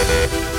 Bye.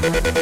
Thank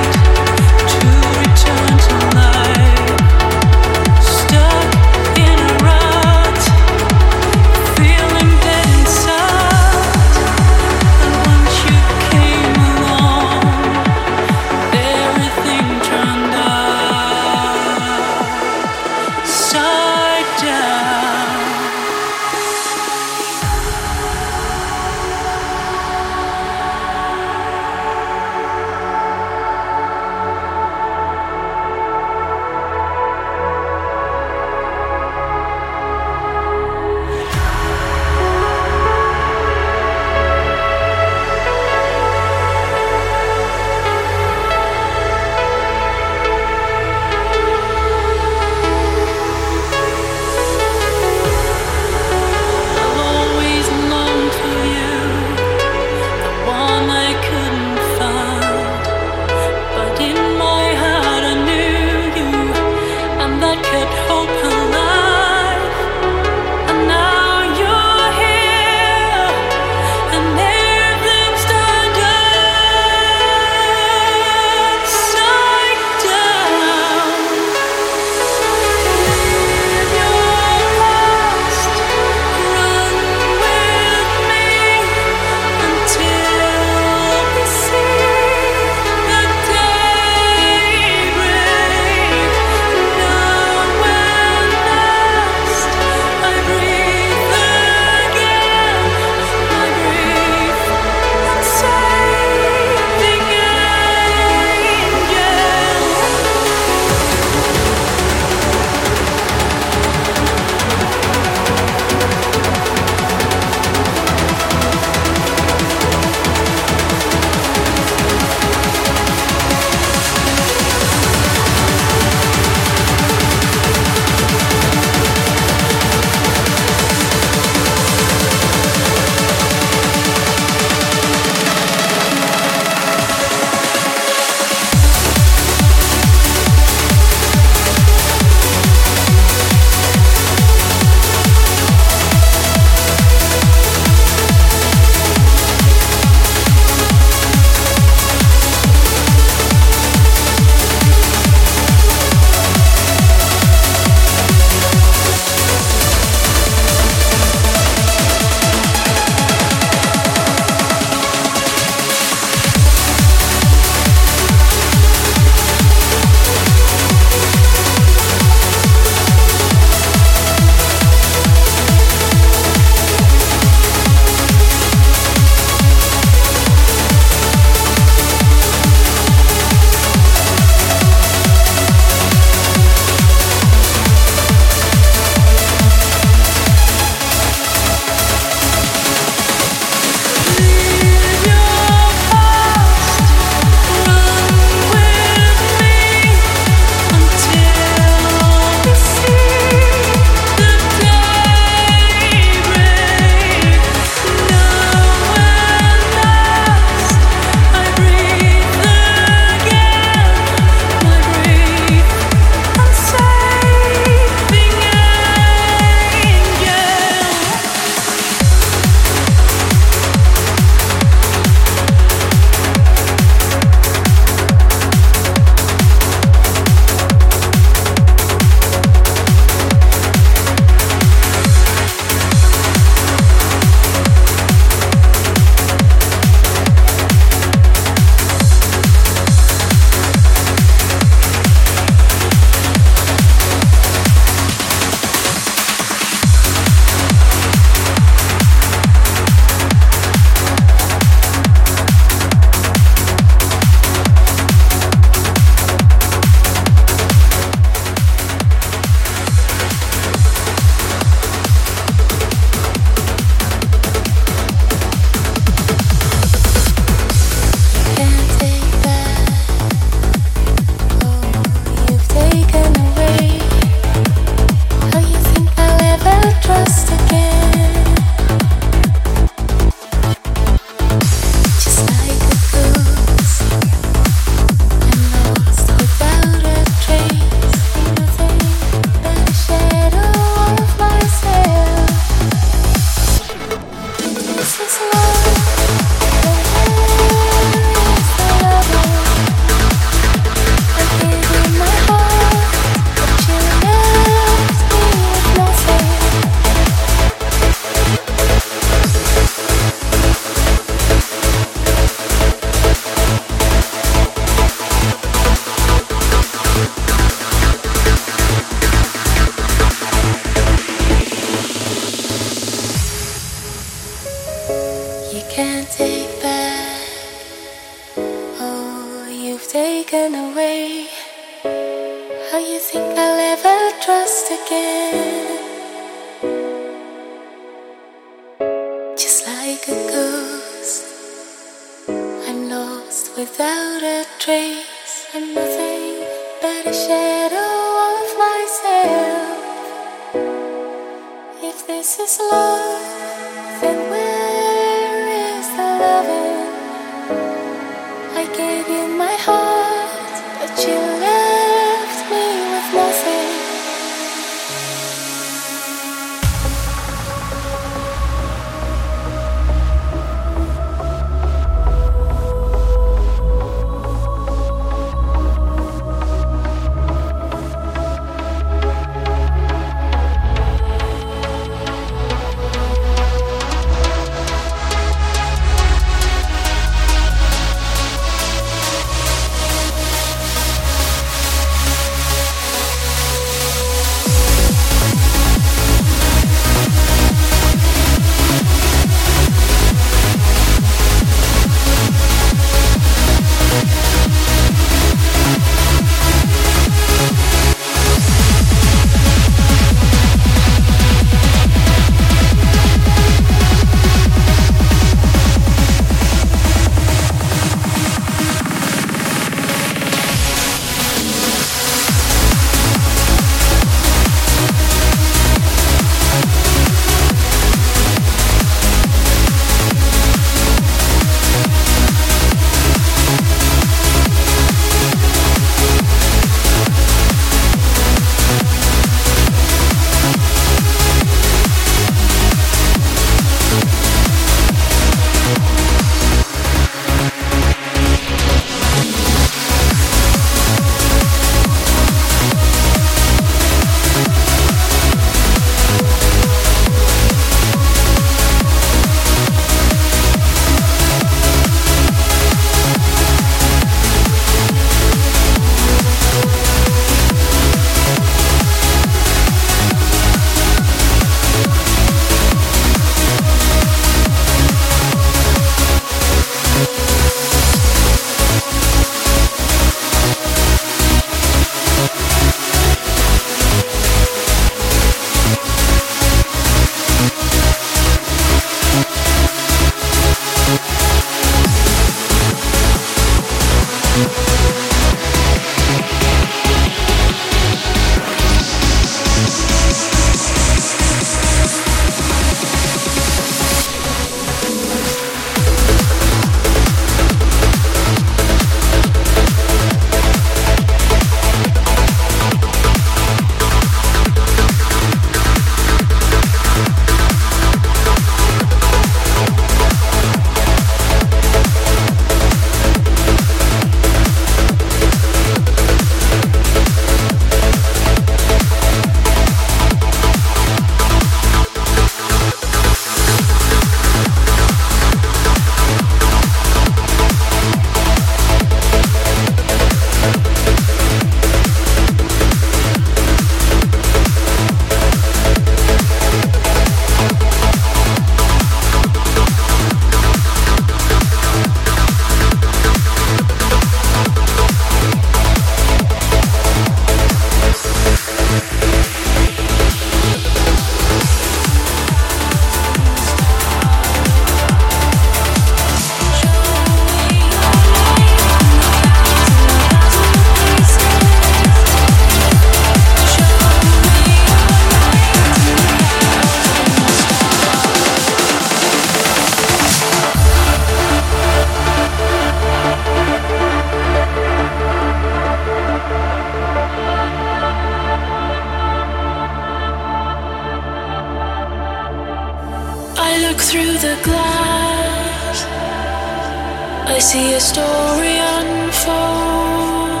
I see a story unfold,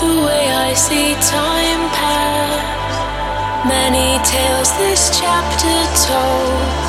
the way I see time pass. Many tales this chapter told.